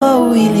où il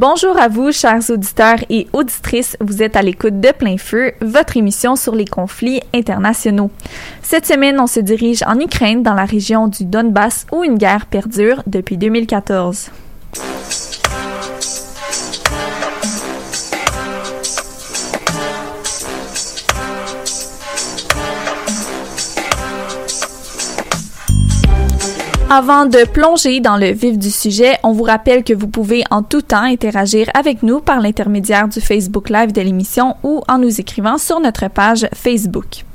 Bonjour à vous, chers auditeurs et auditrices. Vous êtes à l'écoute de Plein Feu, votre émission sur les conflits internationaux. Cette semaine, on se dirige en Ukraine, dans la région du Donbass, où une guerre perdure depuis 2014. Avant de plonger dans le vif du sujet, on vous rappelle que vous pouvez en tout temps interagir avec nous par l'intermédiaire du Facebook Live de l'émission ou en nous écrivant sur notre page Facebook.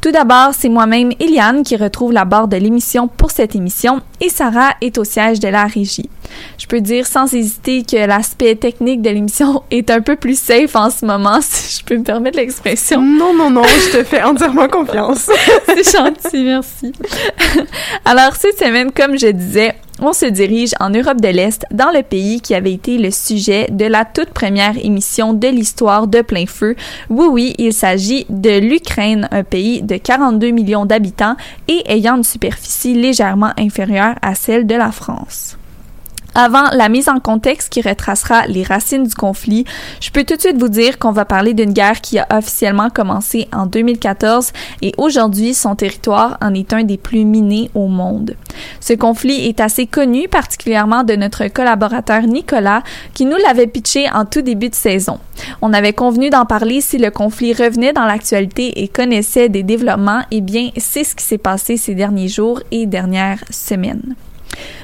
Tout d'abord, c'est moi-même, Eliane, qui retrouve la barre de l'émission pour cette émission et Sarah est au siège de la régie. Je peux dire sans hésiter que l'aspect technique de l'émission est un peu plus safe en ce moment, si je peux me permettre l'expression. Non, non, non, je te fais entièrement confiance. c'est gentil, merci. Alors, cette semaine, comme je disais, on se dirige en Europe de l'Est, dans le pays qui avait été le sujet de la toute première émission de l'histoire de plein feu. Oui, oui, il s'agit de l'Ukraine, un pays de 42 millions d'habitants et ayant une superficie légèrement inférieure à celle de la France. Avant la mise en contexte qui retracera les racines du conflit, je peux tout de suite vous dire qu'on va parler d'une guerre qui a officiellement commencé en 2014 et aujourd'hui son territoire en est un des plus minés au monde. Ce conflit est assez connu, particulièrement de notre collaborateur Nicolas, qui nous l'avait pitché en tout début de saison. On avait convenu d'en parler si le conflit revenait dans l'actualité et connaissait des développements, et eh bien c'est ce qui s'est passé ces derniers jours et dernières semaines.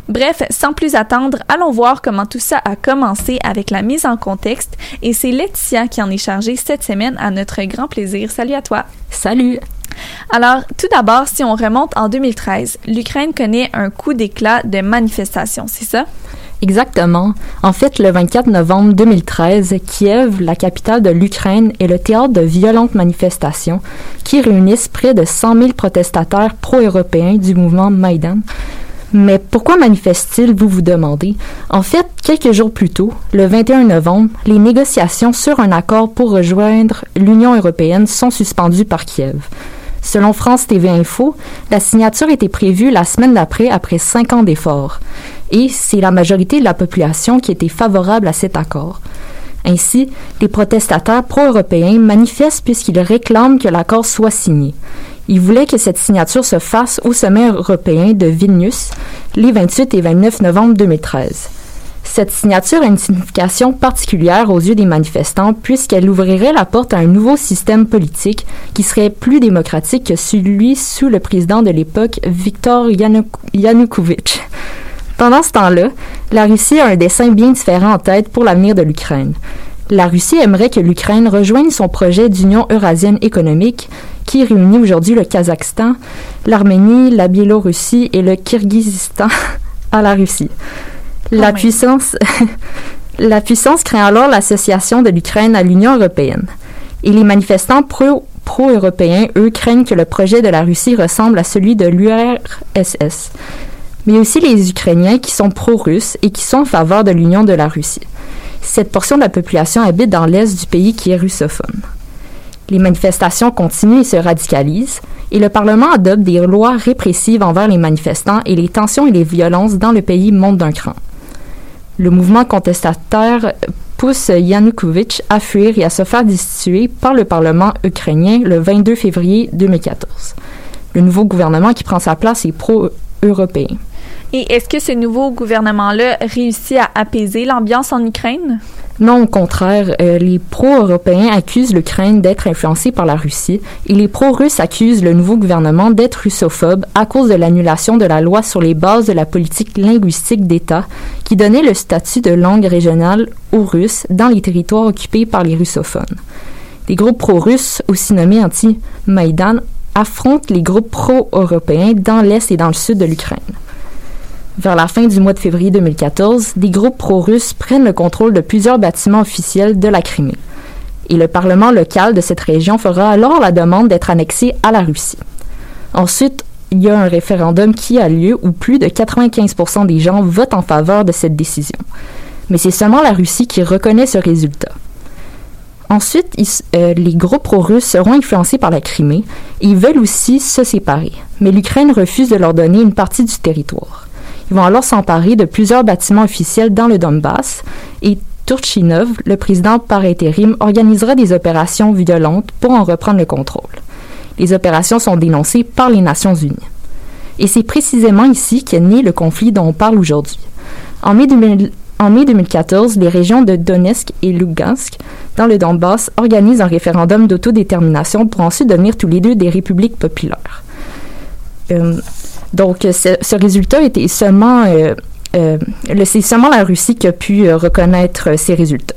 Bref, sans plus attendre, allons voir comment tout ça a commencé avec la mise en contexte et c'est Laetitia qui en est chargée cette semaine à notre grand plaisir. Salut à toi. Salut. Alors, tout d'abord, si on remonte en 2013, l'Ukraine connaît un coup d'éclat de manifestations, c'est ça? Exactement. En fait, le 24 novembre 2013, Kiev, la capitale de l'Ukraine, est le théâtre de violentes manifestations qui réunissent près de 100 000 protestataires pro-européens du mouvement Maïdan. Mais pourquoi manifestent-ils, vous vous demandez? En fait, quelques jours plus tôt, le 21 novembre, les négociations sur un accord pour rejoindre l'Union européenne sont suspendues par Kiev. Selon France TV Info, la signature était prévue la semaine d'après après cinq ans d'efforts. Et c'est la majorité de la population qui était favorable à cet accord. Ainsi, les protestataires pro-européens manifestent puisqu'ils réclament que l'accord soit signé. Ils voulaient que cette signature se fasse au sommet européen de Vilnius les 28 et 29 novembre 2013. Cette signature a une signification particulière aux yeux des manifestants puisqu'elle ouvrirait la porte à un nouveau système politique qui serait plus démocratique que celui sous le président de l'époque, Viktor Yanukovych. Pendant ce temps-là, la Russie a un dessin bien différent en tête pour l'avenir de l'Ukraine. La Russie aimerait que l'Ukraine rejoigne son projet d'Union eurasienne économique qui réunit aujourd'hui le Kazakhstan, l'Arménie, la Biélorussie et le Kirghizistan à la Russie. La puissance, la puissance craint alors l'association de l'Ukraine à l'Union européenne. Et les manifestants pro, pro-européens, eux, craignent que le projet de la Russie ressemble à celui de l'URSS. Mais aussi les Ukrainiens qui sont pro-russes et qui sont en faveur de l'union de la Russie. Cette portion de la population habite dans l'est du pays qui est russophone. Les manifestations continuent et se radicalisent, et le Parlement adopte des lois répressives envers les manifestants et les tensions et les violences dans le pays montent d'un cran. Le mouvement contestataire pousse Yanukovych à fuir et à se faire destituer par le Parlement ukrainien le 22 février 2014. Le nouveau gouvernement qui prend sa place est pro-européen. Et est-ce que ce nouveau gouvernement-là réussit à apaiser l'ambiance en Ukraine? Non, au contraire, euh, les pro-européens accusent l'Ukraine d'être influencée par la Russie et les pro-russes accusent le nouveau gouvernement d'être russophobe à cause de l'annulation de la loi sur les bases de la politique linguistique d'État qui donnait le statut de langue régionale aux Russes dans les territoires occupés par les russophones. Les groupes pro-russes, aussi nommés anti-Maïdan, affrontent les groupes pro-européens dans l'est et dans le sud de l'Ukraine. Vers la fin du mois de février 2014, des groupes pro-russes prennent le contrôle de plusieurs bâtiments officiels de la Crimée. Et le Parlement local de cette région fera alors la demande d'être annexé à la Russie. Ensuite, il y a un référendum qui a lieu où plus de 95% des gens votent en faveur de cette décision. Mais c'est seulement la Russie qui reconnaît ce résultat. Ensuite, euh, les groupes pro-russes seront influencés par la Crimée et veulent aussi se séparer. Mais l'Ukraine refuse de leur donner une partie du territoire. Ils vont alors s'emparer de plusieurs bâtiments officiels dans le Donbass et Turchinov, le président par intérim, organisera des opérations violentes pour en reprendre le contrôle. Les opérations sont dénoncées par les Nations Unies. Et c'est précisément ici qu'est né le conflit dont on parle aujourd'hui. En mai, en mai 2014, les régions de Donetsk et Lugansk, dans le Donbass, organisent un référendum d'autodétermination pour ensuite devenir tous les deux des républiques populaires. Euh, donc, ce, résultat était seulement, euh, euh, c'est seulement la Russie qui a pu euh, reconnaître ces résultats.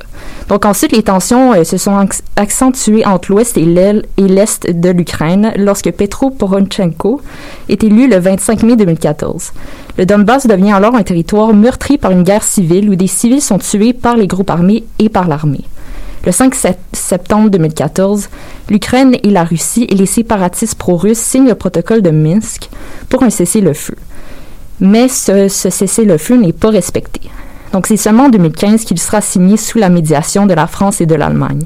Donc ensuite, les tensions se sont accentuées entre l'ouest et l'est de l'Ukraine lorsque Petro Poronchenko est élu le 25 mai 2014. Le Donbass devient alors un territoire meurtri par une guerre civile où des civils sont tués par les groupes armés et par l'armée. Le 5 septembre 2014, l'Ukraine et la Russie et les séparatistes pro-russes signent le protocole de Minsk pour un cessez-le-feu. Mais ce, cessez-le-feu n'est pas respecté. Donc c'est seulement en 2015 qu'il sera signé sous la médiation de la France et de l'Allemagne.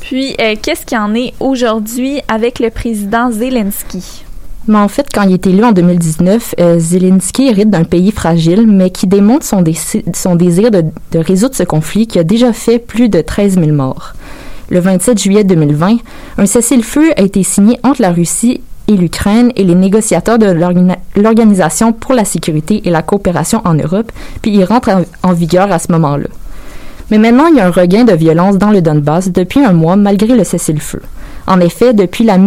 Puis, euh, qu'est-ce qu'il en est aujourd'hui avec le président Zelensky? Mais en fait, quand il est élu en 2019, euh, Zelensky hérite d'un pays fragile, mais qui démontre son, désir de, résoudre ce conflit qui a déjà fait plus de 13 000 morts. Le 27 juillet 2020, un cessez-le-feu a été signé entre la Russie et l'Ukraine et les négociateurs de l'Organisation pour la sécurité et la coopération en Europe, puis il rentre en vigueur à ce moment-là. Mais maintenant, il y a un regain de violence dans le Donbass depuis un mois malgré le cessez-le-feu. En effet, depuis la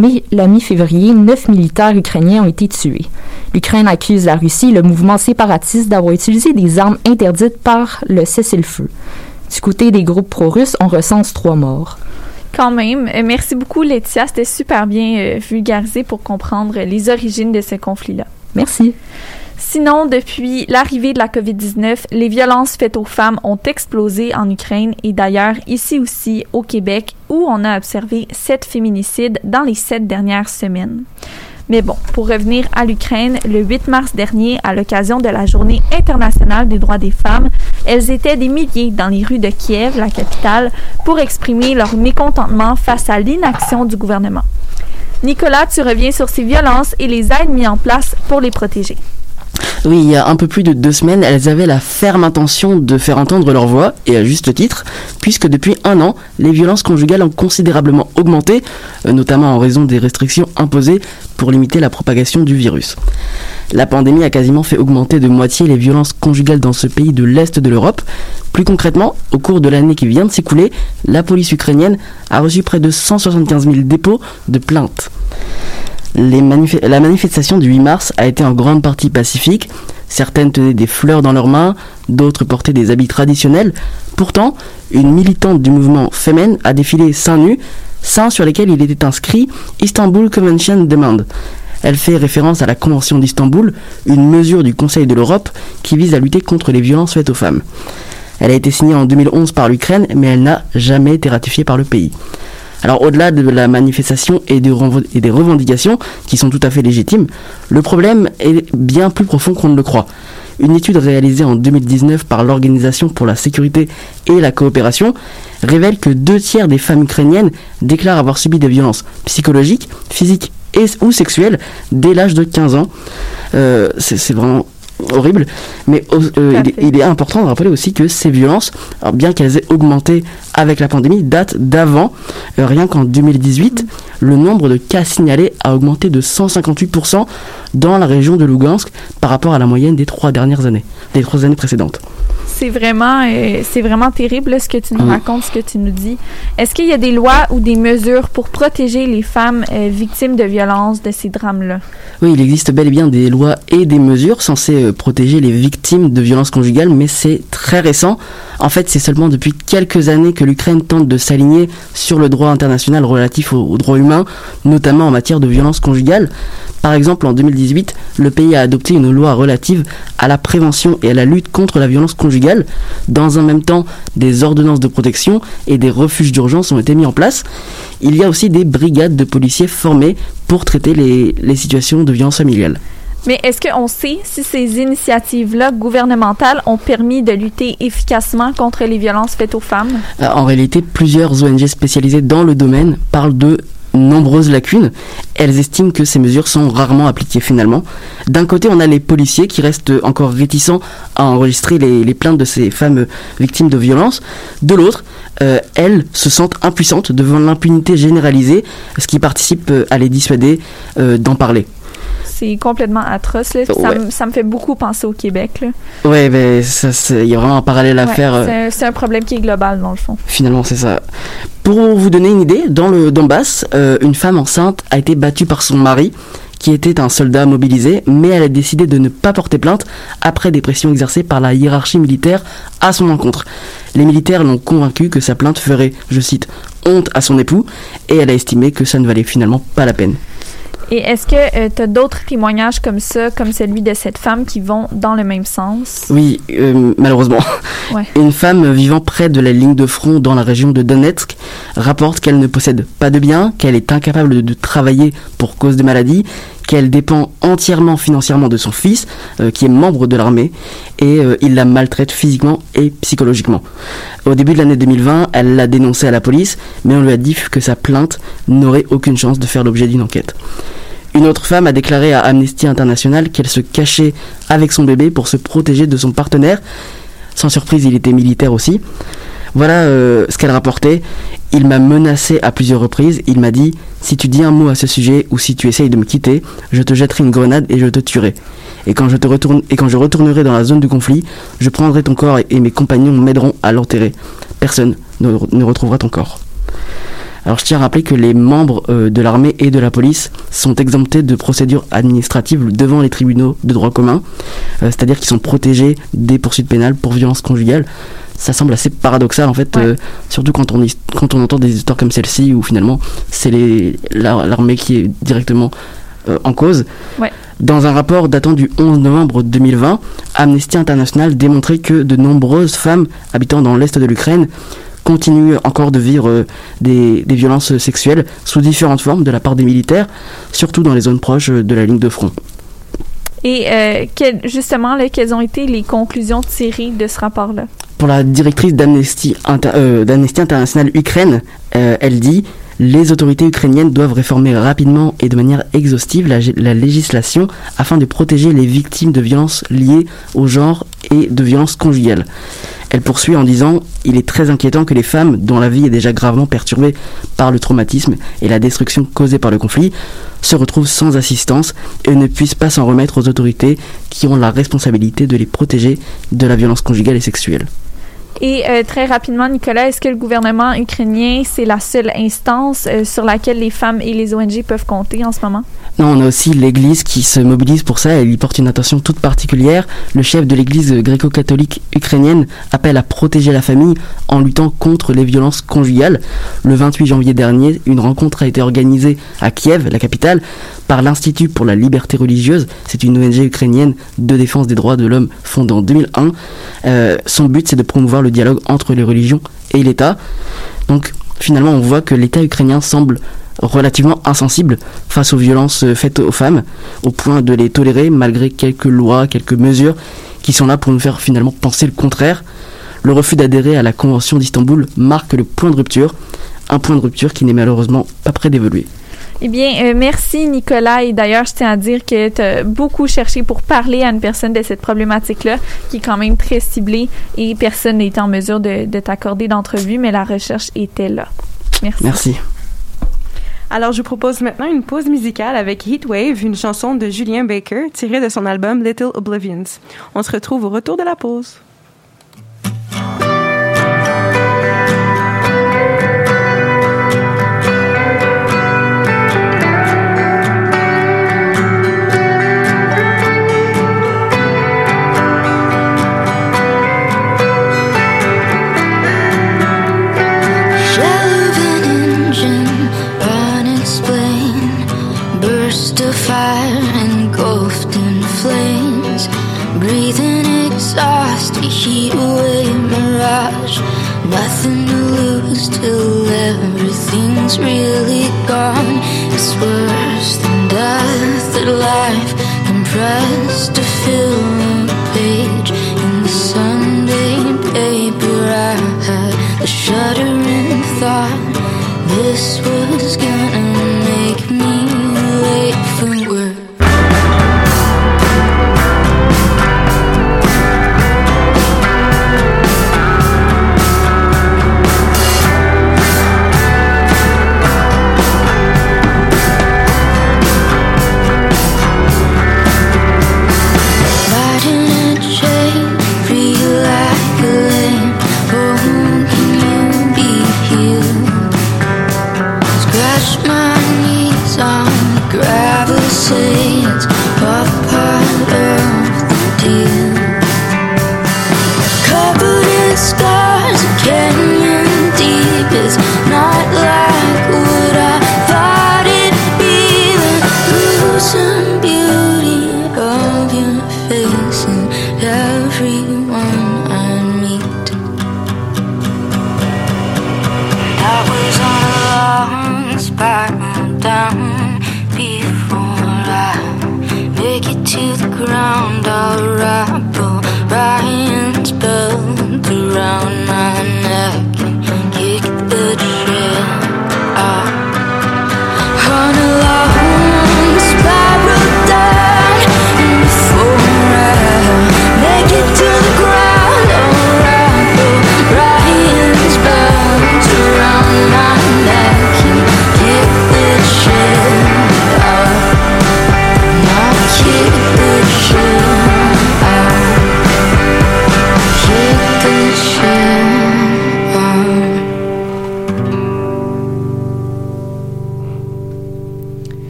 mi-février, neuf militaires ukrainiens ont été tués. L'Ukraine accuse la Russie et le mouvement séparatiste d'avoir utilisé des armes interdites par le cessez-le-feu. Du côté des groupes pro-russes, on recense trois morts. Quand même. Euh, merci beaucoup, Laetitia. C'était super bien euh, vulgarisé pour comprendre les origines de ce conflit-là. Merci. Sinon, depuis l'arrivée de la COVID-19, les violences faites aux femmes ont explosé en Ukraine et d'ailleurs ici aussi au Québec où on a observé sept féminicides dans les sept dernières semaines. Mais bon, pour revenir à l'Ukraine, le 8 mars dernier, à l'occasion de la Journée internationale des droits des femmes, elles étaient des milliers dans les rues de Kiev, la capitale, pour exprimer leur mécontentement face à l'inaction du gouvernement. Nicolas, tu reviens sur ces violences et les aides mises en place pour les protéger. Oui, il y a un peu plus de deux semaines, elles avaient la ferme intention de faire entendre leur voix, et à juste titre, puisque depuis un an, les violences conjugales ont considérablement augmenté, euh, notamment en raison des restrictions imposées pour limiter la propagation du virus. La pandémie a quasiment fait augmenter de moitié les violences conjugales dans ce pays de l'Est de l'Europe. Plus concrètement, au cours de l'année qui vient de s'écouler, la police ukrainienne a reçu près de 175 000 dépôts de plaintes la manifestation du 8 mars a été en grande partie pacifique. Certaines tenaient des fleurs dans leurs mains, d'autres portaient des habits traditionnels. Pourtant, une militante du mouvement Femen a défilé seins nus, seins sur lesquels il était inscrit Istanbul Convention Demand. Elle fait référence à la Convention d'Istanbul, une mesure du Conseil de l'Europe qui vise à lutter contre les violences faites aux femmes. Elle a été signée en 2011 par l'Ukraine, mais elle n'a jamais été ratifiée par le pays. Alors au-delà de la manifestation et, des revendications qui sont tout à fait légitimes, le problème est bien plus profond qu'on ne le croit. Une étude réalisée en 2019 par l'Organisation pour la sécurité et la coopération révèle que deux tiers des femmes ukrainiennes déclarent avoir subi des violences psychologiques, physiques et, ou sexuelles dès l'âge de 15 ans. Euh, c'est vraiment horrible. Mais euh, il, est important de rappeler aussi que ces violences, bien qu'elles aient augmenté avec la pandémie, datent d'avant. Euh, rien qu'en 2018, le nombre de cas signalés a augmenté de 158% dans la région de Lugansk par rapport à la moyenne des trois dernières années, des trois années précédentes c'est vraiment, euh, c'est vraiment terrible ce que tu nous mm. racontes, ce que tu nous dis. Est-ce qu'il y a des lois ou des mesures pour protéger les femmes euh, victimes de violences, de ces drames-là? Oui, il existe bel et bien des lois et des mesures censées euh, protéger les victimes de violences conjugales, mais c'est très récent. En fait, c'est seulement depuis quelques années que l'Ukraine tente de s'aligner sur le droit international relatif aux, droits humains, notamment en matière de violences conjugales. Par exemple, en 2018, le pays a adopté une loi relative à la prévention et à la lutte contre la violence conjugale. Dans un même temps, des ordonnances de protection et des refuges d'urgence ont été mis en place. Il y a aussi des brigades de policiers formés pour traiter les, les situations de violence familiale. Mais est-ce qu'on sait si ces initiatives-là gouvernementales ont permis de lutter efficacement contre les violences faites aux femmes? Euh, en réalité, plusieurs ONG spécialisées dans le domaine parlent de nombreuses lacunes. Elles estiment que ces mesures sont rarement appliquées finalement. D'un côté, on a les policiers qui restent encore réticents à enregistrer les, plaintes de ces femmes victimes de violences. De l'autre, euh, elles se sentent impuissantes devant l'impunité généralisée, ce qui participe euh, à les dissuader d'en parler c'est complètement atroce. Ça, me fait beaucoup penser au Québec. Oui, mais il y a vraiment un parallèle à faire. Euh, c'est un, problème qui est global, dans le fond. Finalement, c'est ça. Pour vous donner une idée, dans le Donbass, euh, une femme enceinte a été battue par son mari qui était un soldat mobilisé, mais elle a décidé de ne pas porter plainte après des pressions exercées par la hiérarchie militaire à son encontre. Les militaires l'ont convaincu que sa plainte ferait, je cite, honte à son époux, et elle a estimé que ça ne valait finalement pas la peine. Et est-ce que euh, tu as d'autres témoignages comme ça, comme celui de cette femme, qui vont dans le même sens? Oui, euh, malheureusement. Une femme vivant près de la ligne de front dans la région de Donetsk rapporte qu'elle ne possède pas de biens, qu'elle est incapable de, travailler pour cause de maladie, qu'elle dépend entièrement financièrement de son fils, euh, qui est membre de l'armée, et il la maltraite physiquement et psychologiquement. Au début de l'année 2020, elle l'a dénoncé à la police, mais on lui a dit que sa plainte n'aurait aucune chance de faire l'objet d'une enquête. Une autre femme a déclaré à Amnesty International qu'elle se cachait avec son bébé pour se protéger de son partenaire. Sans surprise, il était militaire aussi. Voilà euh, ce qu'elle rapportait. Il m'a menacé à plusieurs reprises. Il m'a dit Si tu dis un mot à ce sujet ou si tu essayes de me quitter, je te jetterai une grenade et je te tuerai. Et quand je, te retourne, et quand je retournerai dans la zone du conflit, je prendrai ton corps et, mes compagnons m'aideront à l'enterrer. Personne ne retrouvera ton corps. Alors je tiens à rappeler que les membres euh, de l'armée et de la police sont exemptés de procédures administratives devant les tribunaux de droit commun. c'est-à-dire qu'ils sont protégés des poursuites pénales pour violence conjugale. Ça semble assez paradoxal en fait, surtout quand on, quand on entend des histoires comme celle-ci où finalement c'est l'armée qui est directement en cause. Dans un rapport datant du 11 novembre 2020, Amnesty International démontrait que de nombreuses femmes habitant dans l'est de l'Ukraine continuent encore de vivre euh, des, violences sexuelles sous différentes formes de la part des militaires, surtout dans les zones proches de la ligne de front. Et euh, justement, quelles ont été les conclusions tirées de ce rapport-là? Pour la directrice d'Amnesty euh, International Ukraine, elle dit les autorités ukrainiennes doivent réformer rapidement et de manière exhaustive la, législation afin de protéger les victimes de violences liées au genre et de violences conjugales. Elle poursuit en disant Il est très inquiétant que les femmes, dont la vie est déjà gravement perturbée par le traumatisme et la destruction causée par le conflit, se retrouvent sans assistance et ne puissent pas s'en remettre aux autorités qui ont la responsabilité de les protéger de la violence conjugale et sexuelle. Et euh, très rapidement, Nicolas, est-ce que le gouvernement ukrainien, c'est la seule instance euh, sur laquelle les femmes et les ONG peuvent compter en ce moment? Non, on a aussi l'Église qui se mobilise pour ça. Elle y porte une attention toute particulière. Le chef de l'Église gréco-catholique ukrainienne appelle à protéger la famille en luttant contre les violences conjugales. Le 28 janvier dernier, une rencontre a été organisée à Kiev, la capitale, par l'Institut pour la liberté religieuse. C'est une ONG ukrainienne de défense des droits de l'homme fondée en 2001. Euh, son but, c'est de promouvoir le dialogue entre les religions et l'État. Donc, finalement, on voit que l'État ukrainien semble relativement insensible face aux violences faites aux femmes, au point de les tolérer malgré quelques lois, quelques mesures qui sont là pour nous faire finalement penser le contraire. Le refus d'adhérer à la Convention d'Istanbul marque le point de rupture, un point de rupture qui n'est malheureusement pas prêt d'évoluer. Eh bien, euh, merci Nicolas. Et d'ailleurs, je tiens à dire que tu as beaucoup cherché pour parler à une personne de cette problématique-là, qui est quand même très ciblée et personne n'était en mesure de, de t'accorder d'entrevue, mais la recherche était là. Merci. Merci. Alors, je vous propose maintenant une pause musicale avec Heatwave, une chanson de Julien Baker tirée de son album Little Oblivions. On se retrouve au retour de la pause. Everything's really gone. It's worse than death that life. Compressed to fill a page In the Sunday paper I had. A shuddering thought This was gonna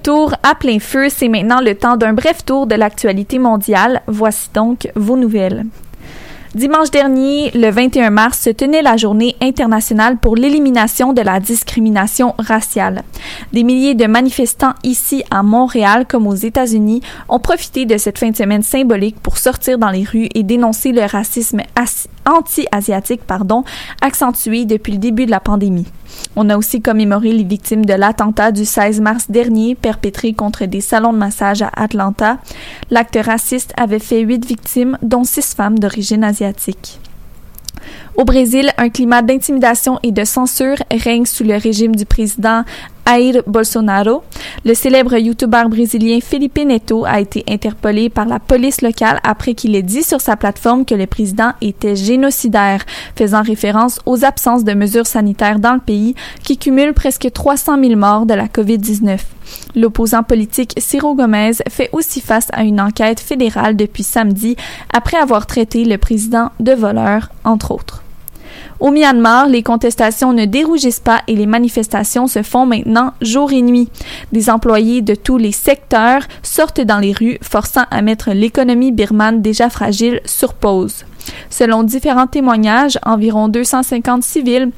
retour à plein feu, c'est maintenant le temps d'un bref tour de l'actualité mondiale. Voici donc vos nouvelles. Dimanche dernier, le 21 mars, se tenait la journée internationale pour l'élimination de la discrimination raciale. Des milliers de manifestants ici à Montréal comme aux États-Unis ont profité de cette fin de semaine symbolique pour sortir dans les rues et dénoncer le racisme anti-asiatique, pardon, accentué depuis le début de la pandémie. On a aussi commémoré les victimes de l'attentat du 16 mars dernier perpétré contre des salons de massage à Atlanta. L'acte raciste avait fait huit victimes, dont six femmes d'origine asiatique. Au Brésil, un climat d'intimidation et de censure règne sous le régime du président Jair Bolsonaro. Le célèbre youtubeur brésilien Felipe Neto a été interpellé par la police locale après qu'il ait dit sur sa plateforme que le président était génocidaire, faisant référence aux absences de mesures sanitaires dans le pays qui cumulent presque 300 000 morts de la COVID-19. L'opposant politique Ciro Gomez fait aussi face à une enquête fédérale depuis samedi après avoir traité le président de voleur, entre autres. Au Myanmar, les contestations ne dérougissent pas et les manifestations se font maintenant jour et nuit. Des employés de tous les secteurs sortent dans les rues, forçant à mettre l'économie birmane déjà fragile sur pause. Selon différents témoignages, environ 250 civils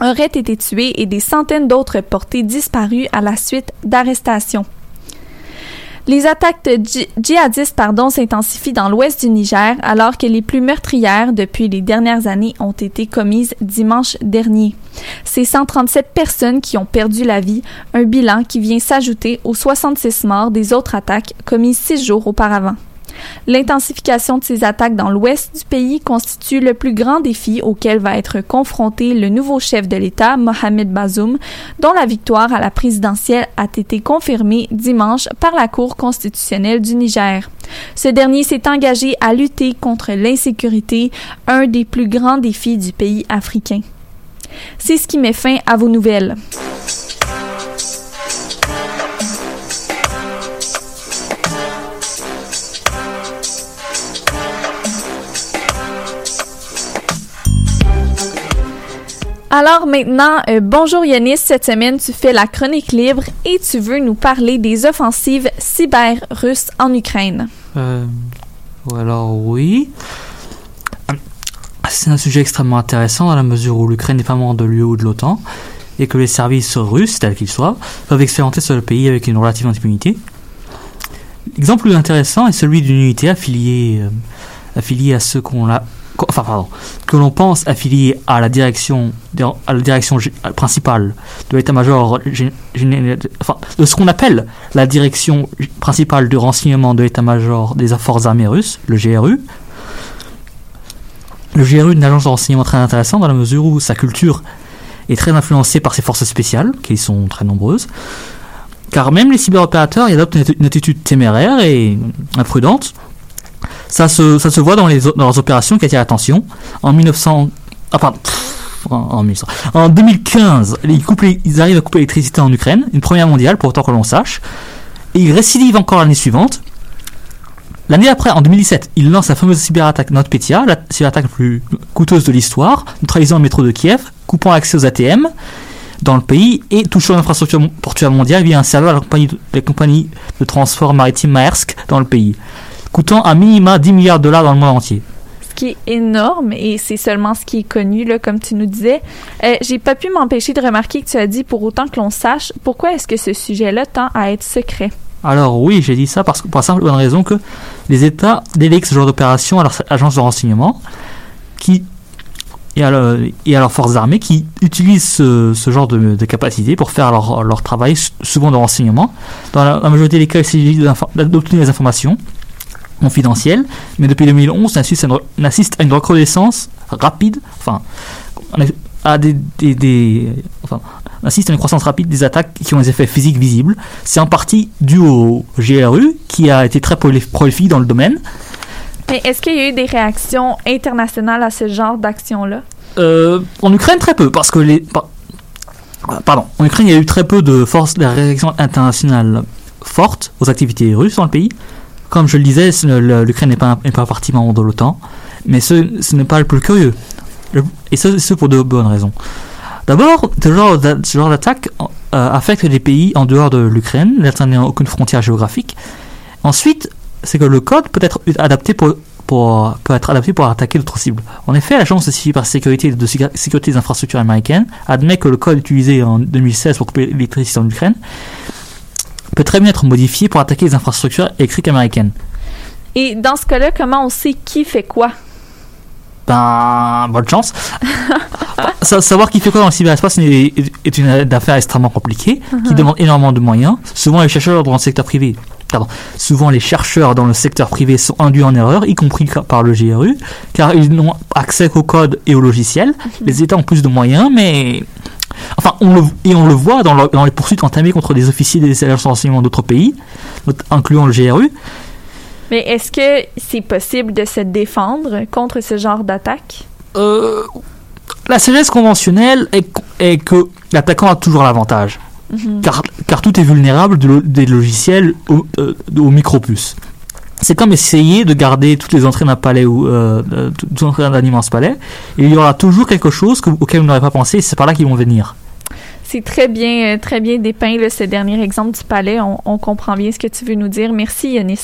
auraient été tués et des centaines d'autres portés disparus à la suite d'arrestations. Les attaques djihadistes pardon, s'intensifient dans l'ouest du Niger alors que les plus meurtrières depuis les dernières années ont été commises dimanche dernier. C'est 137 personnes qui ont perdu la vie, un bilan qui vient s'ajouter aux 66 morts des autres attaques commises six jours auparavant. L'intensification de ces attaques dans l'ouest du pays constitue le plus grand défi auquel va être confronté le nouveau chef de l'État, Mohamed Bazoum, dont la victoire à la présidentielle a été confirmée dimanche par la Cour constitutionnelle du Niger. Ce dernier s'est engagé à lutter contre l'insécurité, un des plus grands défis du pays africain. C'est ce qui met fin à vos nouvelles. Alors maintenant, euh, bonjour Yanis, cette semaine tu fais la chronique libre et tu veux nous parler des offensives cyber russes en Ukraine. Euh, alors oui. C'est un sujet extrêmement intéressant dans la mesure où l'Ukraine n'est pas membre de l'UE ou de l'OTAN et que les services russes, tels qu'ils soient, peuvent expérimenter sur le pays avec une relative impunité. L'exemple le plus intéressant est celui d'une unité affiliée, euh, affiliée à ceux qu'on a enfin pardon, que l'on pense affilié à la direction, à la direction principale de l'état-major, enfin, de ce qu'on appelle la direction principale du renseignement de l'état-major des forces armées russes, le GRU. Le GRU est une agence de renseignement très intéressante dans la mesure où sa culture est très influencée par ses forces spéciales, qui sont très nombreuses. Car même les cyberopérateurs y adoptent une attitude téméraire et imprudente ça se, ça se voit dans leurs opérations qui attirent l'attention. En 1900. Ah, pardon. En, en 2015, ils, coupent ils arrivent à couper l'électricité en Ukraine, une première mondiale pour autant que l'on sache. Et ils récidivent encore l'année suivante. L'année après, en 2017, ils lancent la fameuse cyberattaque NotPetya, la cyberattaque la plus coûteuse de l'histoire, neutralisant le métro de Kiev, coupant l'accès aux ATM dans le pays et touchant l'infrastructure portuaire mondiale via un serveur à de, la compagnie de transport maritime Maersk dans le pays coûtant à minima 10 milliards de dollars dans le monde entier. Ce qui est énorme et c'est seulement ce qui est connu, là, comme tu nous disais. Euh, J'ai pas pu m'empêcher de remarquer que tu as dit pour autant que l'on sache, pourquoi est-ce que ce sujet-là tend à être secret? Alors oui, j'ai dit ça parce que, pour la simple bonne raison que les États délèguent ce genre d'opération à leurs agences de renseignement qui, et, à, leurs forces armées qui utilisent ce, genre de, de capacité pour faire leur, leur, travail, souvent de renseignement. Dans la, la majorité des cas, il s'agit d'obtenir des informations confidentiel, mais depuis 2011, on assiste à une, recrudescence rapide, enfin, à des, des, enfin, on assiste à une croissance rapide des attaques qui ont des effets physiques visibles. C'est en partie dû au GRU, qui a été très prolifique dans le domaine. Mais est-ce qu'il y a eu des réactions internationales à ce genre d'action-là? Euh, En Ukraine, très peu, parce que les. Pardon, en Ukraine, il y a eu très peu de forces de réaction internationale fortes aux activités russes dans le pays. Comme je le disais, l'Ukraine n'est pas, pas partie membre de l'OTAN, mais ce, n'est pas le plus curieux. Et ce, pour de bonnes raisons. D'abord, ce genre d'attaque euh, affecte les pays en dehors de l'Ukraine, l'Ukraine n'a aucune frontière géographique. Ensuite, c'est que le code peut être adapté pour, pour, peut être adapté pour attaquer d'autres cibles. En effet, l'agence de de sécu- sécurité des infrastructures américaines admet que le code utilisé en 2016 pour couper l'électricité en Ukraine peut très bien être modifié pour attaquer les infrastructures électriques américaines. Et dans ce cas-là, comment on sait qui fait quoi? Ben, bonne chance. Sa- savoir qui fait quoi dans le cyberespace est, est une affaire extrêmement compliquée, qui Mhm. demande énormément de moyens. Souvent, les chercheurs dans le secteur privé, pardon, souvent les chercheurs dans le secteur privé sont induits en erreur, y compris par le GRU, car ils n'ont accès qu'au code et au logiciel. Les États ont plus de moyens, mais Enfin, on le, et on le voit dans, le- dans les poursuites entamées contre des officiers des agences de renseignement d'autres pays, incluant le GRU. Mais est-ce que c'est possible de se défendre contre ce genre d'attaque? Euh, la sagesse conventionnelle est, est que l'attaquant a toujours l'avantage, Mhm. car, car tout est vulnérable de des logiciels au- euh, aux micropuces. C'est comme essayer de garder toutes les entrées d'un palais ou euh, euh, toutes entrées d'un immense palais. Il y aura toujours quelque chose que- auquel vous n'aurez pas pensé. C'est par là qu'ils vont venir. C'est très bien, euh, très bien dépeint là, ce dernier exemple du palais. On, comprend bien ce que tu veux nous dire. Merci, Yanis.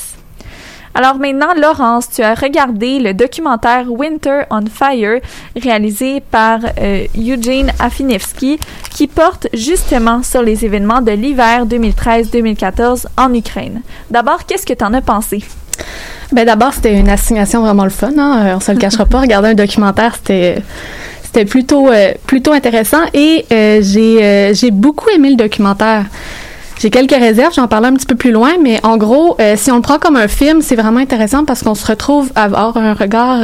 Alors maintenant, Laurence, tu as regardé le documentaire Winter on Fire réalisé par Eugene Afinevsky qui porte justement sur les événements de l'hiver 2013-2014 en Ukraine. D'abord, qu'est-ce que tu en as pensé? Ben d'abord, c'était une assignation vraiment le fun. Hein? Euh, On se le cachera pas. Regarder un documentaire, c'était c'était plutôt euh, plutôt intéressant et euh, j'ai euh, j'ai beaucoup aimé le documentaire. J'ai quelques réserves, j'en parlerai un petit peu plus loin, mais en gros, si on le prend comme un film, c'est vraiment intéressant parce qu'on se retrouve à avoir un regard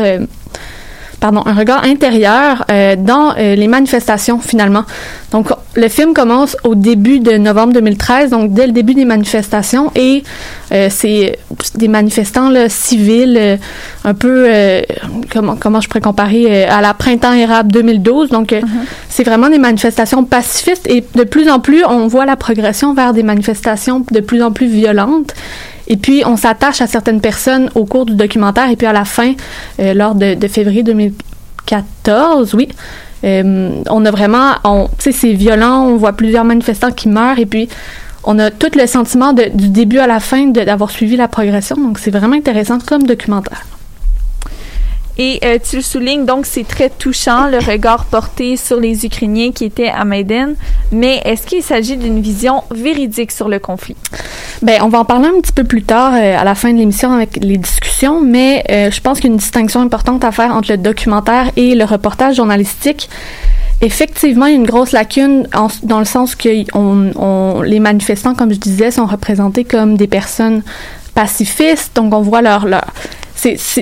pardon, un regard intérieur euh, dans euh, les manifestations finalement. Donc le film commence au début de novembre 2013, donc dès le début des manifestations et euh, c'est des manifestants là, civils un peu comment comment je pourrais comparer à la printemps érable 2012. Donc euh, c'est vraiment des manifestations pacifistes et de plus en plus on voit la progression vers des manifestations de plus en plus violentes. Et puis, on s'attache à certaines personnes au cours du documentaire et puis à la fin, euh, lors de, février 2014, oui, euh, on a vraiment, tu sais, c'est violent, on voit plusieurs manifestants qui meurent et puis on a tout le sentiment de- du début à la fin d'avoir suivi la progression. Donc, c'est vraiment intéressant comme documentaire. Et euh, tu le soulignes, donc c'est très touchant le regard porté sur les Ukrainiens qui étaient à Maïden, mais est-ce qu'il s'agit d'une vision véridique sur le conflit? Ben, on va en parler un petit peu plus tard euh, à la fin de l'émission avec les discussions, mais euh, je pense qu'il y a une distinction importante à faire entre le documentaire et le reportage journalistique. Effectivement, il y a une grosse lacune dans le sens que les manifestants, comme je disais, sont représentés comme des personnes pacifistes, donc on voit leur... leur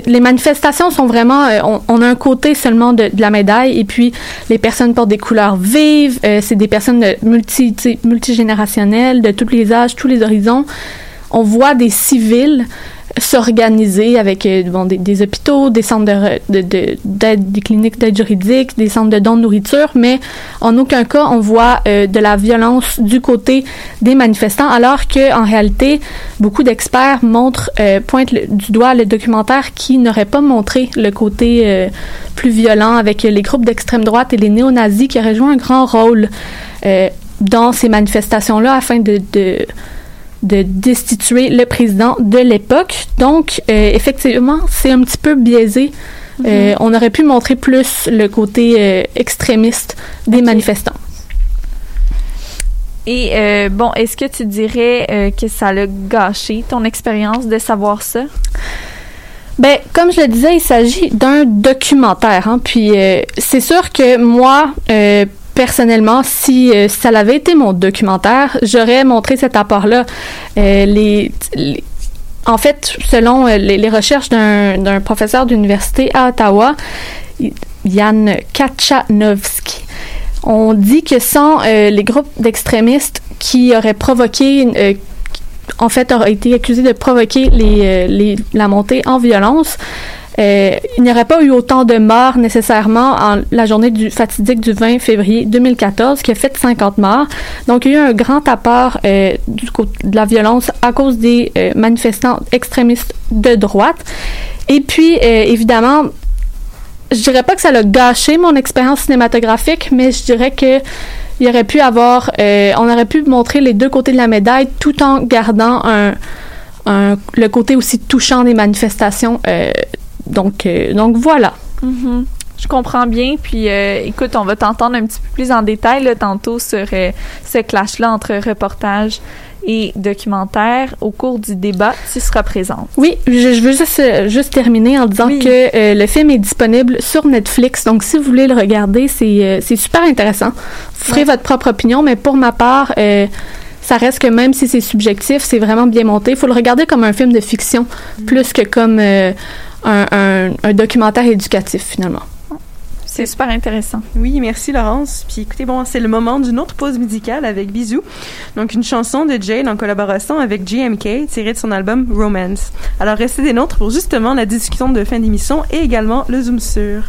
les manifestations sont vraiment, euh, on, a un côté seulement de, la médaille et puis les personnes portent des couleurs vives, euh, c'est des personnes de multi, multigénérationnelles, de tous les âges, tous les horizons. On voit des civils s'organiser avec euh, bon, des, hôpitaux, des centres de, de, des cliniques d'aide juridique, des centres de dons de nourriture, mais en aucun cas on voit euh, de la violence du côté des manifestants, alors que en réalité beaucoup d'experts montrent euh, pointent du doigt le documentaire qui n'aurait pas montré le côté euh, plus violent avec les groupes d'extrême droite et les néo-nazis qui auraient joué un grand rôle euh, dans ces manifestations-là afin de, de de destituer le président de l'époque. Donc, euh, effectivement, c'est un petit peu biaisé. Euh, on aurait pu montrer plus le côté euh, extrémiste des manifestants. Et euh, bon, est-ce que tu dirais euh, que ça l'a gâché ton expérience de savoir ça? Ben, comme je le disais, il s'agit d'un documentaire. Hein, puis euh, c'est sûr que moi, personnellement, si euh, ça l'avait été mon documentaire, j'aurais montré cet apport-là. Euh, en fait, selon euh, les, recherches d'un professeur d'université à Ottawa, Yann Kachanovski, on dit que sans les groupes d'extrémistes qui auraient provoqué, en fait, auraient été accusés de provoquer les, la montée en violence, il n'y aurait pas eu autant de morts nécessairement en la journée du fatidique du 20 février 2014 qui a fait 50 morts. Donc il y a eu un grand apport euh, de la violence à cause des euh, manifestants extrémistes de droite. Et puis euh, évidemment, je dirais pas que ça a gâché mon expérience cinématographique, mais je dirais que il aurait pu avoir, euh, on aurait pu montrer les deux côtés de la médaille tout en gardant le côté aussi touchant des manifestations. euh, donc, euh, donc voilà. Mhm. Je comprends bien. Puis, euh, écoute, on va t'entendre un petit peu plus en détail là, tantôt sur euh, ce clash-là entre reportage et documentaire au cours du débat. Tu seras présente. Oui, je, je veux juste, juste terminer en disant Oui. que euh, le film est disponible sur Netflix. Donc, si vous voulez le regarder, c'est c'est super intéressant. Vous ferez Ouais. votre propre opinion, mais pour ma part, ça reste que même si c'est subjectif, c'est vraiment bien monté. Il faut le regarder comme un film de fiction plus que comme un, un- un documentaire éducatif, finalement. C'est super intéressant. Oui, merci Laurence. Puis écoutez, bon, c'est le moment d'une autre pause musicale avec Bisous. Donc une chanson de Jade en collaboration avec GMK tirée de son album Romance. Alors restez des nôtres pour justement la discussion de fin d'émission et également le zoom sur.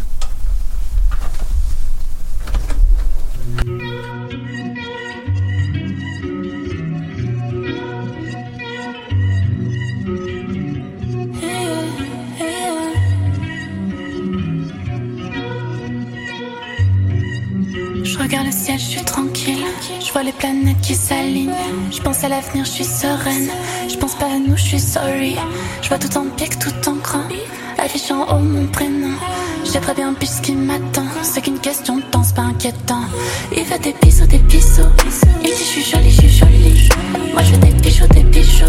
Regarde le ciel, je suis tranquille. Je vois les planètes qui s'alignent. Je pense à l'avenir, je suis sereine. Je pense pas à nous, je suis sorry. Je vois tout en pique, tout en grand. Affiche en haut mon prénom. J'ai très bien plus ce qui m'attend. C'est qu'une question de temps, c'est pas inquiétant. Il veut des bisous, des bisous. Il dit je suis jolie, je suis jolie. Moi je veux des bijoux, des bijoux.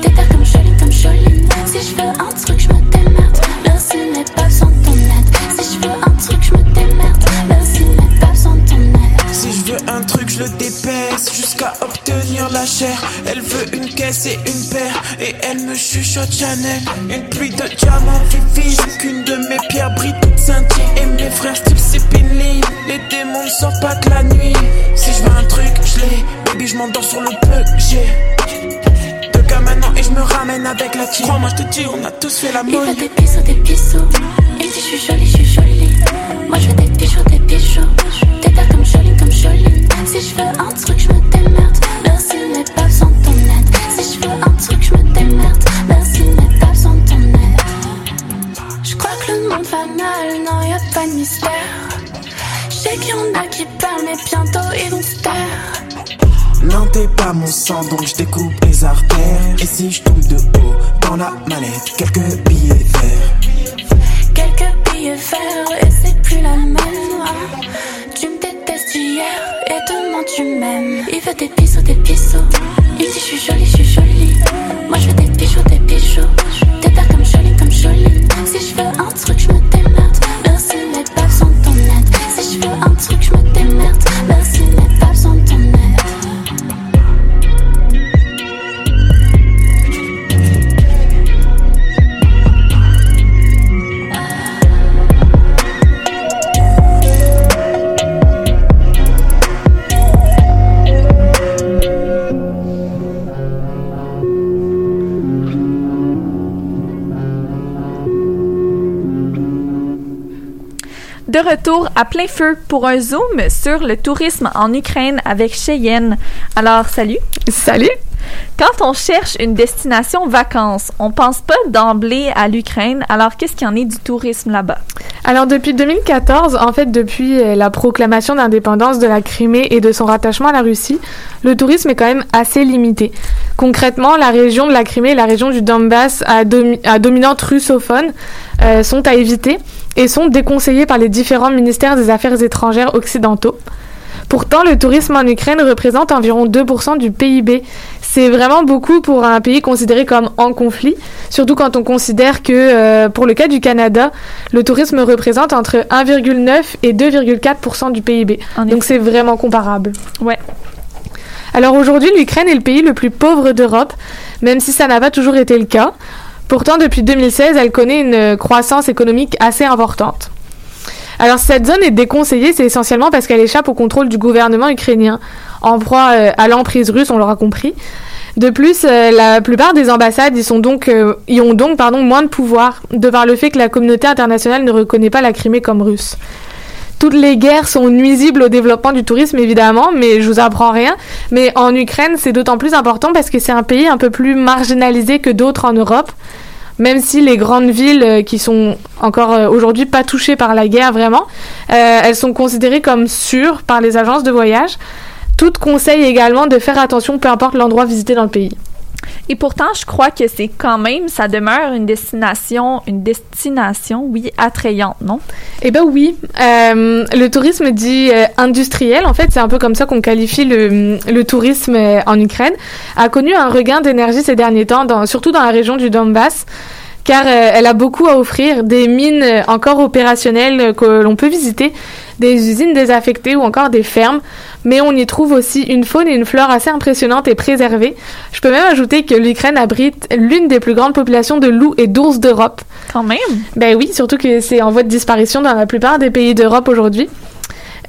Des terres comme jolie, comme jolie. Si je veux un truc, je me je le dépaisse jusqu'à obtenir la chair. Elle veut une caisse et une paire, et elle me chuchote Chanel. Une pluie de diamants vivis, qu'une de mes pierres brille toute scintille. Et mes frères style Cipinline, les démons ne sortent pas que la nuit. Si je veux un truc, je l'ai. Baby, je m'endors sur le peu que j'ai. Maintenant, et je me ramène avec la team. Crois-moi, je te dis, on a tous fait la Il veut des bisous, des bisous. Il dit je suis jolie, je suis jolie. Moi je veux des bijoux, des bijoux. Si je veux un truc, je me démerde. Merci, mais pas de ton aide. Si je veux un truc, je me démerde. Merci, mais pas de ton aide. Je crois que le monde va mal, non, y a pas de mystère. Je sais qu'il y en a qui parlent, mais bientôt ils vont se taire. Non, pas mon sang, donc je découpe les artères. Et si je tombe de haut dans la mallette, quelques billets verts. Tu m'aimes. Il veut des bisous, des bisous. Il dit je suis jolie, je suis jolie. Moi je veux des bijoux, retour à plein feu pour un zoom sur le tourisme en Ukraine avec Cheyenne. Alors, salut. Salut. Quand on cherche une destination vacances, on pense pas d'emblée à l'Ukraine. Alors, qu'est-ce qu'il y en est du tourisme là-bas? Alors depuis 2014, en fait depuis euh, la proclamation d'indépendance de la Crimée et de son rattachement à la Russie, le tourisme est quand même assez limité. Concrètement, la région de la Crimée et la région du Donbass à, domi- à dominante russophone euh, sont à éviter et sont déconseillées par les différents ministères des Affaires étrangères occidentaux. Pourtant, le tourisme en Ukraine représente environ 2% du PIB. C'est vraiment beaucoup pour un pays considéré comme en conflit, surtout quand on considère que, euh, pour le cas du Canada, le tourisme représente entre 1,9 et 2,4% du PIB. Donc c'est vraiment comparable. Ouais. Alors aujourd'hui, l'Ukraine est le pays le plus pauvre d'Europe, même si ça n'a pas toujours été le cas. Pourtant, depuis 2016, elle connaît une croissance économique assez importante. Alors cette zone est déconseillée, c'est essentiellement parce qu'elle échappe au contrôle du gouvernement ukrainien, en proie euh, à l'emprise russe, on l'aura compris. De plus, euh, la plupart des ambassades y, euh, ont donc moins de pouvoir, de par le fait que la communauté internationale ne reconnaît pas la Crimée comme russe. Toutes les guerres sont nuisibles au développement du tourisme, évidemment, mais je vous apprends rien. Mais en Ukraine, c'est d'autant plus important parce que c'est un pays un peu plus marginalisé que d'autres en Europe. même si les grandes villes euh, qui sont encore euh, aujourd'hui pas touchées par la guerre vraiment, euh, elles sont considérées comme sûres par les agences de voyage. Toutes conseillent également de faire attention peu importe l'endroit visité dans le pays. Et pourtant, je crois que c'est quand même, ça demeure une destination, une destination, oui, attrayante, non? Eh ben oui. Euh, le tourisme dit euh, industriel, en fait, c'est un peu comme ça qu'on qualifie le, le tourisme euh, en Ukraine, a connu un regain d'énergie ces derniers temps, surtout dans la région du Donbass car elle a beaucoup à offrir, des mines encore opérationnelles que l'on peut visiter, des usines désaffectées ou encore des fermes, mais on y trouve aussi une faune et une flore assez impressionnantes et préservées. Je peux même ajouter que l'Ukraine abrite l'une des plus grandes populations de loups et d'ours d'Europe. Quand même Ben oui, surtout que c'est en voie de disparition dans la plupart des pays d'Europe aujourd'hui.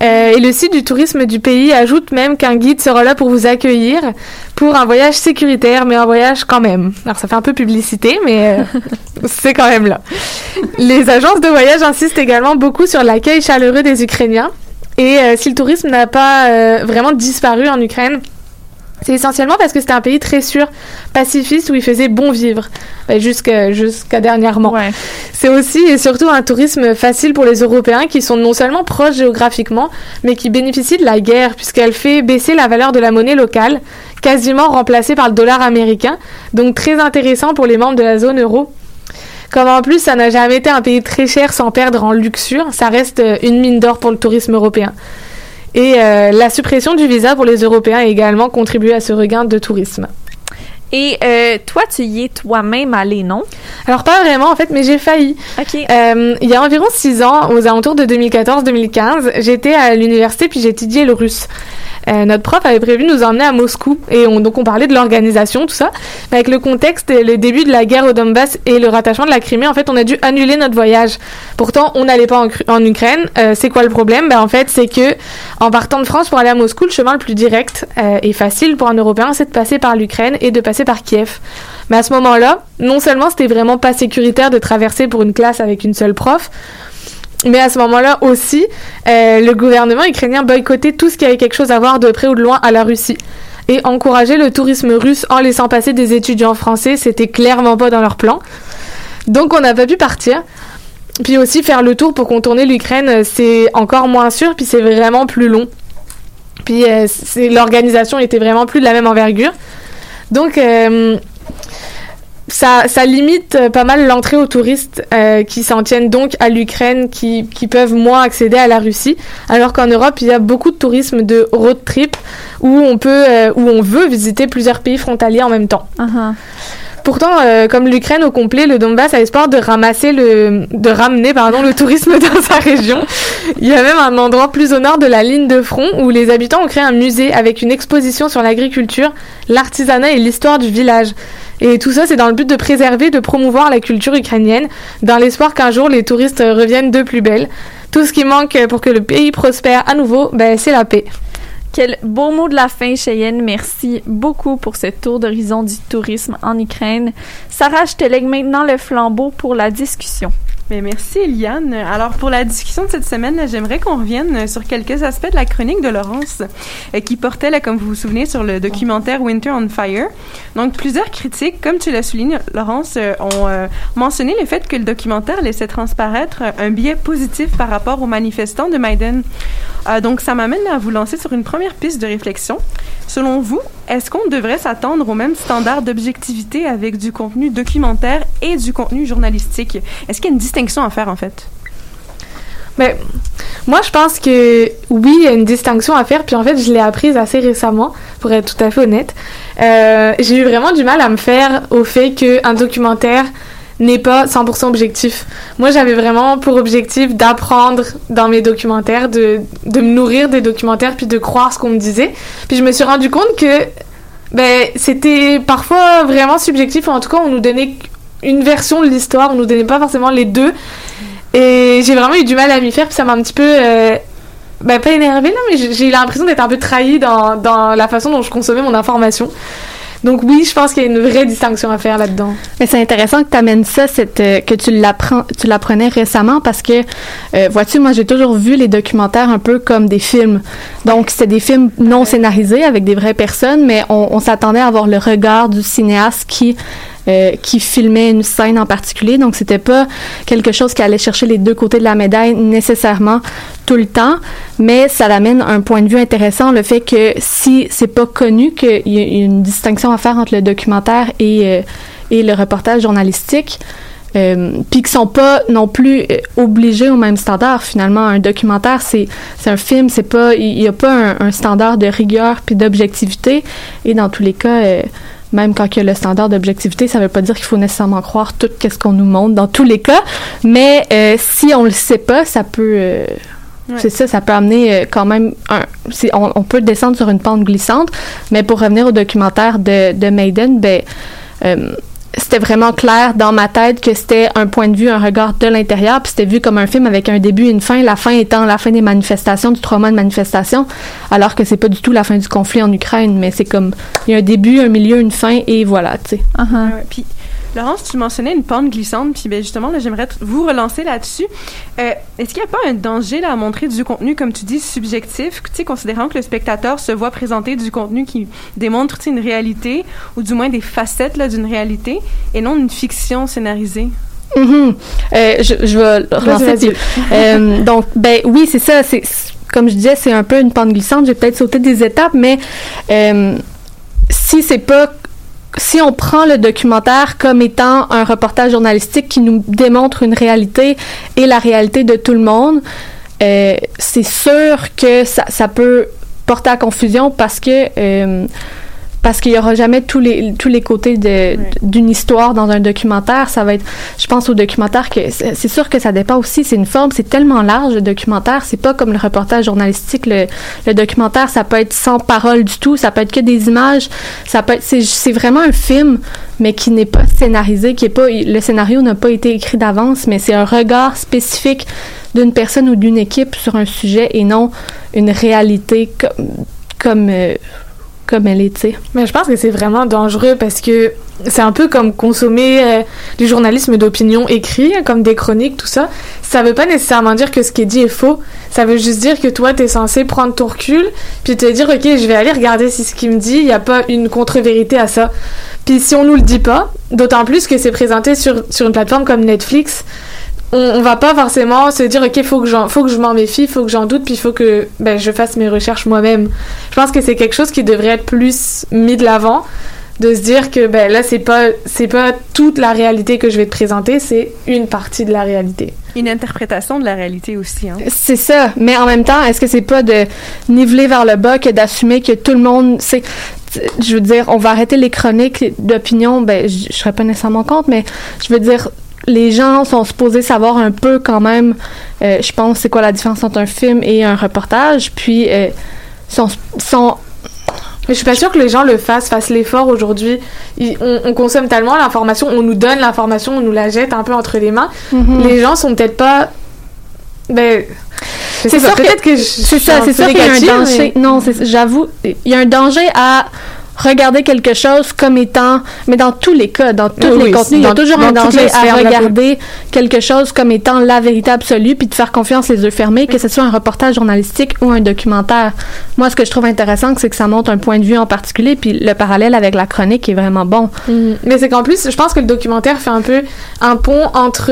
Euh, et le site du tourisme du pays ajoute même qu'un guide sera là pour vous accueillir pour un voyage sécuritaire, mais un voyage quand même. Alors ça fait un peu publicité, mais euh, c'est quand même là. Les agences de voyage insistent également beaucoup sur l'accueil chaleureux des Ukrainiens. Et euh, si le tourisme n'a pas vraiment disparu en Ukraine, c'est essentiellement parce que c'était un pays très sûr, pacifiste, où il faisait bon vivre, jusqu'à jusqu'à dernièrement. C'est aussi et surtout un tourisme facile pour les Européens qui sont non seulement proches géographiquement, mais qui bénéficient de la guerre, puisqu'elle fait baisser la valeur de la monnaie locale, quasiment remplacée par le dollar américain, donc très intéressant pour les membres de la zone euro. Comme en plus, ça n'a jamais été un pays très cher sans perdre en luxure, ça reste euh, une mine d'or pour le tourisme européen. Et euh, la suppression du visa pour les Européens a également contribué à ce regain de tourisme. Et euh, toi, tu y es toi-même allé, non? Alors pas vraiment en fait, mais j'ai failli. OK. Euh, il y a environ six ans, aux alentours de 2014-2015, j'étais à l'université puis j'étudiais le russe. Euh, notre prof avait prévu de nous emmener à Moscou et on, donc on parlait de l'organisation, tout ça. Mais avec le contexte, et le début de la guerre au Donbass et le rattachement de la Crimée, en fait, on a dû annuler notre voyage. Pourtant, on n'allait pas en, Ukraine. Euh, c'est quoi le problème? Ben en fait, c'est que en partant de France pour aller à Moscou, le chemin le plus direct euh, et facile pour un Européen, c'est de passer par l'Ukraine et de passer par Kiev. Mais à ce moment-là, non seulement c'était vraiment pas sécuritaire de traverser pour une classe avec une seule prof, mais à ce moment-là aussi, euh, le gouvernement ukrainien boycottait tout ce qui avait quelque chose à voir de près ou de loin à la Russie. Et encourager le tourisme russe en laissant passer des étudiants français, c'était clairement pas dans leur plan. Donc on n'a pas pu partir. Puis aussi faire le tour pour contourner l'Ukraine, euh, c'est encore moins sûr, puis c'est vraiment plus long. Puis euh, l'organisation était vraiment plus de la même envergure. Donc euh, ça, ça limite euh, pas mal l'entrée aux touristes euh, qui s'en tiennent donc à l'Ukraine, qui, qui peuvent moins accéder à la Russie, alors qu'en Europe il y a beaucoup de tourisme de road trip où on peut, où on veut visiter plusieurs pays frontaliers en même temps. Pourtant, euh, comme l'Ukraine au complet, le Donbass a espoir de ramasser le, de ramener pardon le tourisme dans sa région. Il y a même un endroit plus au nord de la ligne de front où les habitants ont créé un musée avec une exposition sur l'agriculture, l'artisanat et l'histoire du village. Et tout ça, c'est dans le but de préserver, de promouvoir la culture ukrainienne, dans l'espoir qu'un jour les touristes reviennent de plus belle. Tout ce qui manque pour que le pays prospère à nouveau, ben, c'est la paix. Quel beau mot de la fin, Cheyenne. Merci beaucoup pour ce tour d'horizon du tourisme en Ukraine. Sarah, je te lègue maintenant le flambeau pour la discussion. Merci Eliane. Alors pour la discussion de cette semaine, j'aimerais qu'on revienne sur quelques aspects de la chronique de Laurence euh, qui portait, comme vous vous souvenez, sur le documentaire Winter on Fire. Donc plusieurs critiques, comme tu l'as souligné, Laurence, euh, ont euh, mentionné le fait que le documentaire laissait transparaître un biais positif par rapport aux manifestants de Maïden. Euh, donc ça m'amène à vous lancer sur une première piste de réflexion. Selon vous, est-ce qu'on devrait s'attendre au même standard d'objectivité avec du contenu documentaire et du contenu journalistique? Est-ce qu'il y a une distinction à faire en fait? Mais moi, je pense que oui, il y a une distinction à faire. Puis en fait, je l'ai apprise assez récemment, pour être tout à fait honnête. Euh, j'ai eu vraiment du mal à me faire au fait qu'un documentaire n'est pas 100% objectif. Moi, j'avais vraiment pour objectif d'apprendre dans mes documentaires, de, de me nourrir des documentaires, puis de croire ce qu'on me disait. Puis je me suis rendu compte que ben, c'était parfois vraiment subjectif, en tout cas, on nous donnait une version de l'histoire, on nous donnait pas forcément les deux. Et j'ai vraiment eu du mal à m'y faire, puis ça m'a un petit peu. Euh, ben, pas énervé là, mais j'ai eu l'impression d'être un peu trahie dans, dans la façon dont je consommais mon information. Donc oui, je pense qu'il y a une vraie distinction à faire là-dedans. Mais c'est intéressant que tu amènes ça, cette, euh, que tu l'apprends, tu l'apprenais récemment parce que, euh, vois-tu, moi j'ai toujours vu les documentaires un peu comme des films. Donc c'est des films non scénarisés avec des vraies personnes, mais on, on s'attendait à avoir le regard du cinéaste qui euh, qui filmait une scène en particulier. Donc, c'était pas quelque chose qui allait chercher les deux côtés de la médaille nécessairement tout le temps, mais ça l'amène un point de vue intéressant, le fait que si c'est pas connu qu'il y a une distinction à faire entre le documentaire et, euh, et le reportage journalistique, euh, puis qui sont pas non plus euh, obligés au même standard finalement un documentaire c'est c'est un film c'est pas il y a pas un, un standard de rigueur puis d'objectivité et dans tous les cas euh, même quand il y a le standard d'objectivité, ça veut pas dire qu'il faut nécessairement croire tout ce qu'on nous montre dans tous les cas, mais euh, si on le sait pas, ça peut euh, Ouais. c'est ça, ça peut amener euh, quand même un on, on peut descendre sur une pente glissante, mais pour revenir au documentaire de, de Maiden, ben euh, c'était vraiment clair dans ma tête que c'était un point de vue, un regard de l'intérieur, puis c'était vu comme un film avec un début et une fin, la fin étant la fin des manifestations, du trois mois de manifestations, alors que c'est pas du tout la fin du conflit en Ukraine, mais c'est comme, il y a un début, un milieu, une fin, et voilà, tu sais. Ouais, Puis, Laurence, tu mentionnais une pente glissante, puis ben, justement, là, j'aimerais vous relancer là-dessus. Euh, Est-ce qu'il n'y a pas un danger là, à montrer du contenu, comme tu dis, subjectif, considérant que le spectateur se voit présenter du contenu qui démontre une réalité, ou du moins des facettes là, d'une réalité, et non une fiction scénarisée? Mhm. Euh, je, je vais relancer. Euh, donc, ben oui, c'est ça. C'est c'est- comme je disais, c'est un peu une pente glissante. J'ai peut-être sauté des étapes, mais euh, si c'est pas si on prend le documentaire comme étant un reportage journalistique qui nous démontre une réalité et la réalité de tout le monde, euh, c'est sûr que ça, peut porter à confusion parce que euh, parce qu'il y aura jamais tous les tous les côtés de d'une histoire dans un documentaire. Ça va être je pense au documentaire que c'est sûr que ça dépend aussi. C'est une forme c'est tellement large le documentaire. C'est pas comme le reportage journalistique. Le, le documentaire ça peut être sans parole du tout. Ça peut être que des images. Ça peut être c'est c'est vraiment un film mais qui n'est pas scénarisé qui est pas le scénario n'a pas été écrit d'avance mais c'est un regard spécifique d'une personne ou d'une équipe sur un sujet et non une réalité comme comme euh, comme elle est, tu sais. Mais je pense que c'est vraiment dangereux parce que c'est un peu comme consommer euh, du journalisme d'opinion écrit, comme des chroniques, tout ça. Ça veut pas nécessairement dire que ce qui est dit est faux. Ça veut juste dire que toi, t'es censé prendre ton recul, puis te dire, ok, je vais aller regarder si ce qu'il me dit, il n'y a pas une contre-vérité à ça. Puis si on nous le dit pas, d'autant plus que c'est présenté sur, sur une plateforme comme Netflix, on, on va pas forcément se dire ok faut que j'en faut que je m'en méfie faut que j'en doute puis il faut que ben, je fasse mes recherches moi-même je pense que c'est quelque chose qui devrait être plus mis de l'avant de se dire que ben là c'est pas c'est pas toute la réalité que je vais te présenter c'est une partie de la réalité Une interprétation de la réalité aussi. Hein. C'est ça, mais en même temps, est-ce que c'est pas de niveler vers le bas que d'assumer que tout le monde sait je veux dire, on va arrêter les chroniques d'opinion, ben je je serais pas nécessairement contre, mais je veux dire les gens sont supposés savoir un peu quand même, euh, je pense, c'est quoi la différence entre un film et un reportage, puis euh, sont, sont Mais je suis pas sûre que les gens le fassent, fassent l'effort aujourd'hui. On, on consomme tellement l'information, on nous donne l'information, on nous la jette un peu entre les mains. Mhm. Les gens sont peut-être pas. Ben. C'est sûr peut-être que, je c'est ça, c'est sûr qu'il y a un danger. mais- Non, j'avoue, il y a un danger à regarder quelque chose comme étant, mais dans tous les cas, dans tous Oui, les contenus, il y a toujours un danger à regarder quelque chose comme étant la vérité absolue, puis de faire confiance les yeux fermés, que ce soit un reportage journalistique ou un documentaire. Moi, ce que je trouve intéressant, c'est que ça montre un point de vue en particulier, puis le parallèle avec la chronique est vraiment bon. Mhm. Mais c'est qu'en plus, je pense que le documentaire fait un peu un pont entre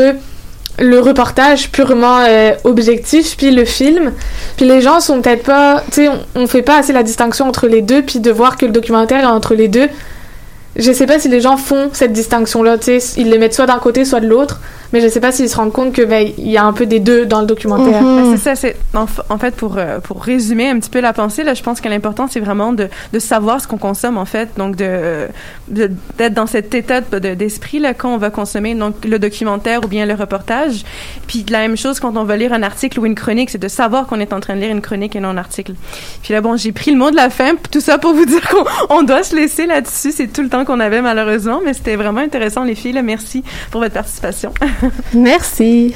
le reportage purement euh, objectif puis le film. Puis les gens sont peut-être pas, tu sais, on, on fait pas assez la distinction entre les deux puis de voir que le documentaire est entre les deux. Je sais pas si les gens font cette distinction là, tu sais, ils les mettent soit d'un côté soit de l'autre, mais je sais pas s'ils se rendent compte que ben il y a un peu des deux dans le documentaire. Ben, c'est ça, c'est en, fait pour euh, pour résumer un petit peu la pensée là, je pense que l'important c'est vraiment de, de savoir ce qu'on consomme en fait, donc de de- d'être dans cet état de- de- d'esprit là quand on va consommer donc le documentaire ou bien le reportage. Puis la même chose quand on va lire un article ou une chronique, c'est de savoir qu'on est en train de lire une chronique et non un article. Puis là bon, j'ai pris le mot de la fin, tout ça pour vous dire qu'on on doit se laisser là-dessus, c'est tout le temps qu'on avait malheureusement, mais c'était vraiment intéressant les filles là, merci pour votre participation. Merci.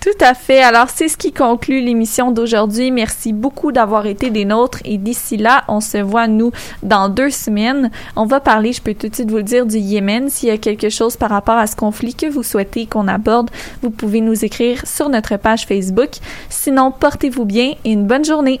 Tout à fait. Alors, c'est ce qui conclut l'émission d'aujourd'hui. Merci beaucoup d'avoir été des nôtres. Et d'ici là, on se voit, nous, dans deux semaines. On va parler, je peux tout de suite vous le dire, du Yémen. S'il y a quelque chose par rapport à ce conflit que vous souhaitez qu'on aborde, vous pouvez nous écrire sur notre page Facebook. Sinon, portez-vous bien et une bonne journée.